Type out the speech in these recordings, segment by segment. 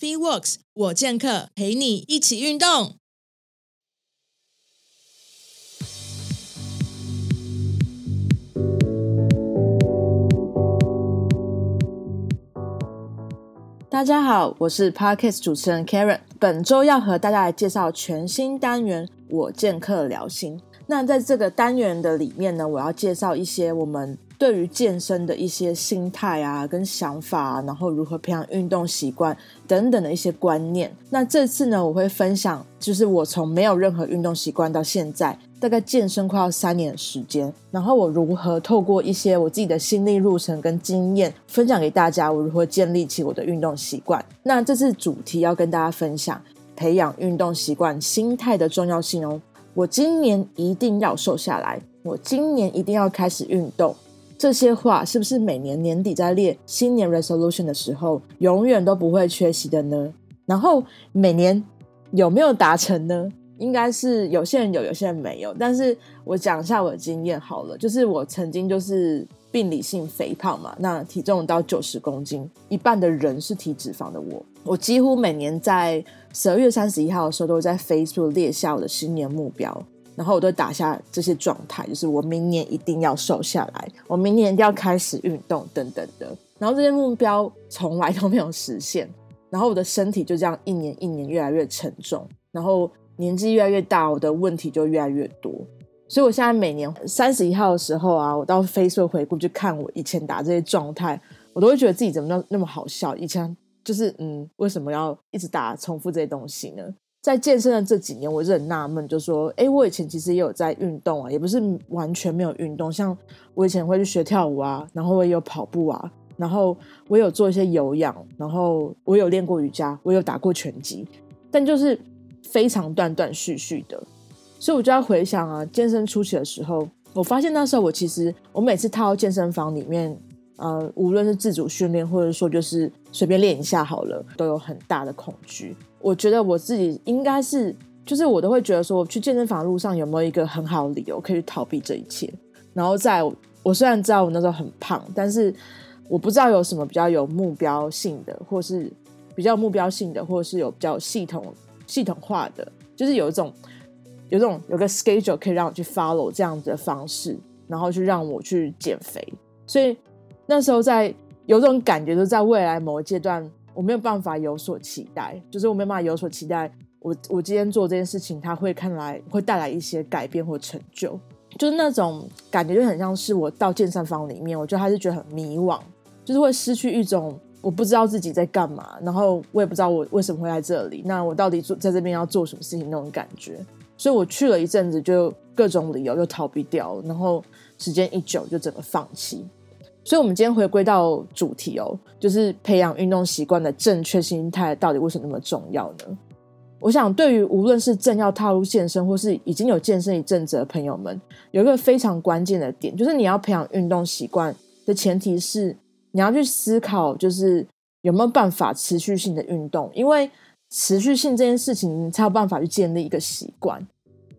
Fitworks，我健客陪你一起运动。大家好，我是 Podcast 主持人 Karen，本周要和大家来介绍全新单元《我健客聊心》。那在这个单元的里面呢，我要介绍一些我们对于健身的一些心态啊，跟想法啊，然后如何培养运动习惯等等的一些观念。那这次呢，我会分享，就是我从没有任何运动习惯到现在，大概健身快要三年的时间，然后我如何透过一些我自己的心历路程跟经验，分享给大家，我如何建立起我的运动习惯。那这次主题要跟大家分享培养运动习惯心态的重要性哦。我今年一定要瘦下来，我今年一定要开始运动。这些话是不是每年年底在列新年 resolution 的时候，永远都不会缺席的呢？然后每年有没有达成呢？应该是有些人有，有些人没有。但是我讲一下我的经验好了，就是我曾经就是病理性肥胖嘛，那体重到九十公斤，一半的人是体脂肪的我，我几乎每年在十二月三十一号的时候，都会在 Facebook 列下我的新年目标，然后我都打下这些状态，就是我明年一定要瘦下来，我明年一定要开始运动等等的。然后这些目标从来都没有实现，然后我的身体就这样一年一年越来越沉重，然后年纪越来越大，我的问题就越来越多。所以我现在每年三十一号的时候啊，我到飞速回顾去看我以前打这些状态，我都会觉得自己怎么那那么好笑，以前。就是嗯，为什么要一直打重复这些东西呢？在健身的这几年，我是很纳闷，就说，哎，我以前其实也有在运动啊，也不是完全没有运动。像我以前会去学跳舞啊，然后我也有跑步啊，然后我有做一些有氧，然后我有练过瑜伽，我有打过拳击，但就是非常断断续续的。所以我就要回想啊，健身初期的时候，我发现那时候我其实我每次踏到健身房里面。呃，无论是自主训练，或者说就是随便练一下好了，都有很大的恐惧。我觉得我自己应该是，就是我都会觉得说，我去健身房路上有没有一个很好的理由可以去逃避这一切？然后在我，虽然知道我那时候很胖，但是我不知道有什么比较有目标性的，或是比较目标性的，或是有比较系统系统化的，就是有一种有这种有个 schedule 可以让我去 follow 这样子的方式，然后去让我去减肥，所以。那时候在有种感觉，就是在未来某个阶段，我没有办法有所期待，就是我没有办法有所期待。我我今天做这件事情，它会看来会带来一些改变或成就，就是那种感觉就很像是我到健身房里面，我觉得还是觉得很迷惘，就是会失去一种我不知道自己在干嘛，然后我也不知道我为什么会在这里，那我到底做在这边要做什么事情那种感觉。所以我去了一阵子，就各种理由就逃避掉了，然后时间一久就整个放弃。所以，我们今天回归到主题哦，就是培养运动习惯的正确心态到底为什么那么重要呢？我想，对于无论是正要踏入健身，或是已经有健身一阵子的朋友们，有一个非常关键的点，就是你要培养运动习惯的前提是，你要去思考，就是有没有办法持续性的运动，因为持续性这件事情，才有办法去建立一个习惯。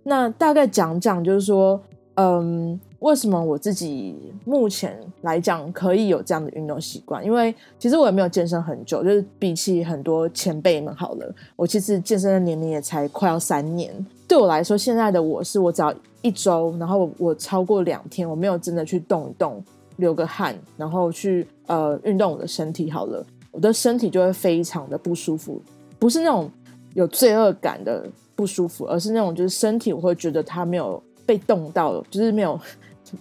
那大概讲讲，就是说，嗯。为什么我自己目前来讲可以有这样的运动习惯？因为其实我也没有健身很久，就是比起很多前辈们好了，我其实健身的年龄也才快要三年。对我来说，现在的我是我只要一周，然后我超过两天，我没有真的去动一动，流个汗，然后去呃运动我的身体好了，我的身体就会非常的不舒服，不是那种有罪恶感的不舒服，而是那种就是身体我会觉得它没有被动到，就是没有。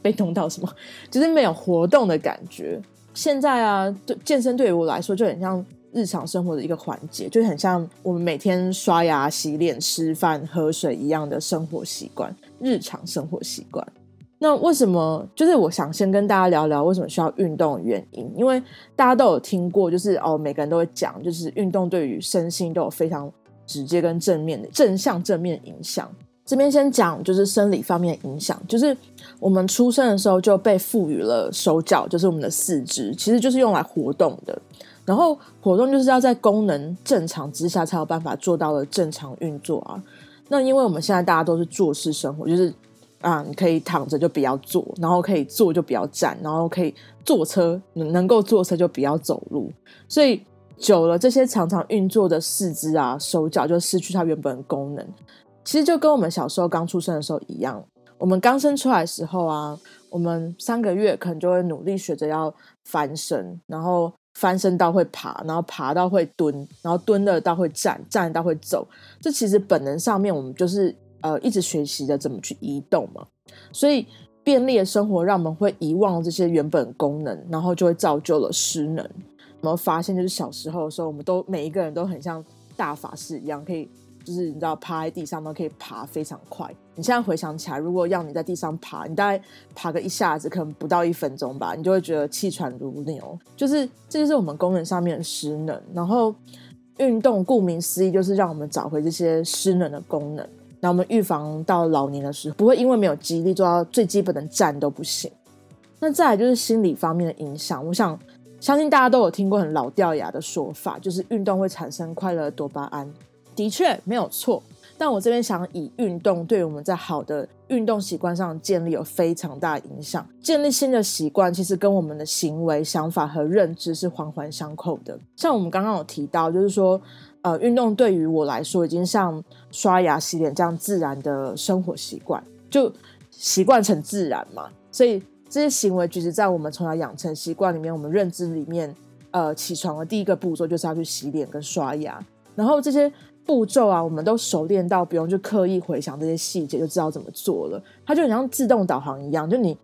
被动到什么？就是没有活动的感觉。现在啊，对健身对于我来说就很像日常生活的一个环节，就很像我们每天刷牙、洗脸、吃饭、喝水一样的生活习惯，日常生活习惯。那为什么？就是我想先跟大家聊聊为什么需要运动的原因，因为大家都有听过，就是哦，每个人都会讲，就是运动对于身心都有非常直接跟正面的正向正面影响。这边先讲，就是生理方面影响，就是我们出生的时候就被赋予了手脚，就是我们的四肢，其实就是用来活动的。然后活动就是要在功能正常之下才有办法做到的正常运作啊。那因为我们现在大家都是坐式生活，就是啊，你可以躺着就不要坐，然后可以坐就不要站，然后可以坐车能够坐车就不要走路，所以久了，这些常常运作的四肢啊、手脚就失去它原本的功能。其实就跟我们小时候刚出生的时候一样，我们刚生出来的时候啊，我们三个月可能就会努力学着要翻身，然后翻身到会爬，然后爬到会蹲，然后蹲了到会站，站到会走。这其实本能上面我们就是呃一直学习着怎么去移动嘛，所以。便利的生活让我们会遗忘这些原本功能，然后就会造就了失能。有没有发现，就是小时候的时候，我们都每一个人都很像大法师一样，可以就是你知道趴在地上都可以爬非常快。你现在回想起来，如果要你在地上爬，你大概爬个一下子，可能不到一分钟吧，你就会觉得气喘如牛。就是这就是我们功能上面的失能。然后运动顾名思义就是让我们找回这些失能的功能。那我们预防到老年的时候，不会因为没有肌力做到最基本的站都不行。那再来就是心理方面的影响，我想相信大家都有听过很老掉牙的说法，就是运动会产生快乐多巴胺。的确没有错，但我这边想以运动对我们在好的运动习惯上建立有非常大影响。建立新的习惯，其实跟我们的行为、想法和认知是环环相扣的。像我们刚刚有提到，就是说。呃，运动对于我来说已经像刷牙、洗脸这样自然的生活习惯，就习惯成自然嘛。所以这些行为举止在我们从小养成习惯里面，我们认知里面，呃，起床的第一个步骤就是要去洗脸跟刷牙。然后这些步骤啊，我们都熟练到不用去刻意回想这些细节，就知道怎么做了。它就很像自动导航一样，就你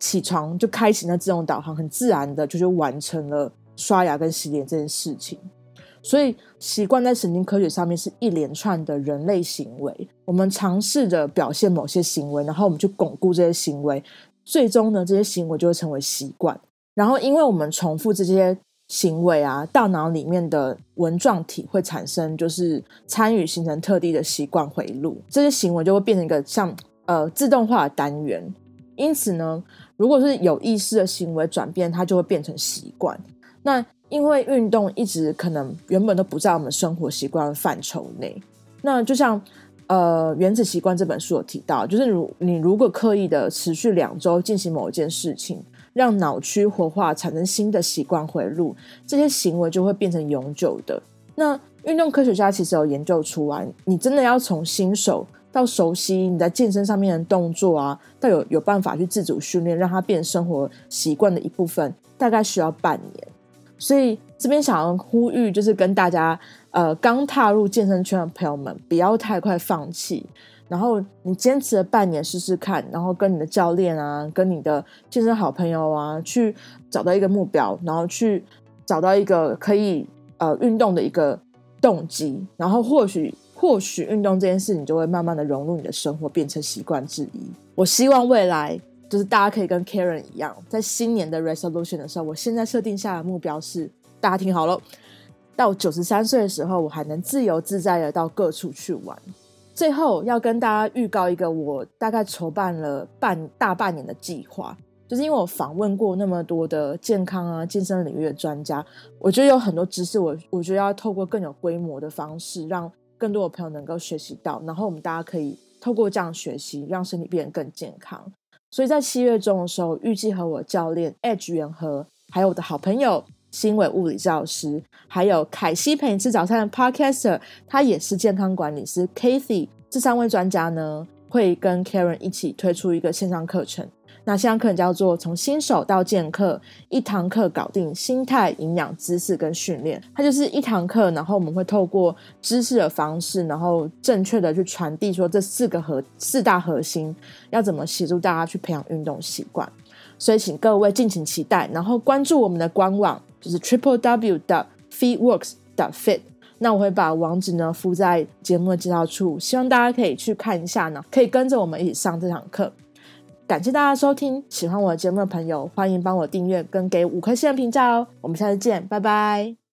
起床就开启那自动导航，很自然的就就完成了刷牙跟洗脸这件事情。所以，习惯在神经科学上面是一连串的人类行为。我们尝试着表现某些行为，然后我们去巩固这些行为，最终呢，这些行为就会成为习惯。然后，因为我们重复这些行为啊，大脑里面的纹状体会产生，就是参与形成特定的习惯回路。这些行为就会变成一个像呃自动化的单元。因此呢，如果是有意识的行为转变，它就会变成习惯。那因为运动一直可能原本都不在我们生活习惯的范畴内，那就像呃《原子习惯》这本书有提到，就是如你如果刻意的持续两周进行某一件事情，让脑区活化产生新的习惯回路，这些行为就会变成永久的。那运动科学家其实有研究出来，你真的要从新手到熟悉你在健身上面的动作啊，到有有办法去自主训练，让它变生活习惯的一部分，大概需要半年。所以这边想要呼吁，就是跟大家，呃，刚踏入健身圈的朋友们，不要太快放弃。然后你坚持了半年试试看，然后跟你的教练啊，跟你的健身好朋友啊，去找到一个目标，然后去找到一个可以呃运动的一个动机，然后或许或许运动这件事，你就会慢慢的融入你的生活，变成习惯之一。我希望未来。就是大家可以跟 Karen 一样，在新年的 resolution 的时候，我现在设定下的目标是，大家听好了，到九十三岁的时候，我还能自由自在的到各处去玩。最后要跟大家预告一个我大概筹办了半大半年的计划，就是因为我访问过那么多的健康啊、健身领域的专家，我觉得有很多知识我，我我觉得要透过更有规模的方式，让更多的朋友能够学习到，然后我们大家可以透过这样学习，让身体变得更健康。所以在七月中的时候，预计和我教练 Edge 元和，还有我的好朋友新伟物理治疗师，还有凯西陪你吃早餐的 Podcaster，他也是健康管理师 Kathy，这三位专家呢，会跟 Karen 一起推出一个线上课程。那线上课程叫做从新手到健客，一堂课搞定心态、营养、知识跟训练。它就是一堂课，然后我们会透过知识的方式，然后正确的去传递说这四个核四大核心要怎么协助大家去培养运动习惯。所以请各位敬请期待，然后关注我们的官网，就是 triple w 的 feetworks 的 fit。那我会把网址呢附在节目的介绍处，希望大家可以去看一下呢，可以跟着我们一起上这堂课。感谢大家收听，喜欢我的节目的朋友，欢迎帮我订阅跟给五颗星的评价哦。我们下次见，拜拜。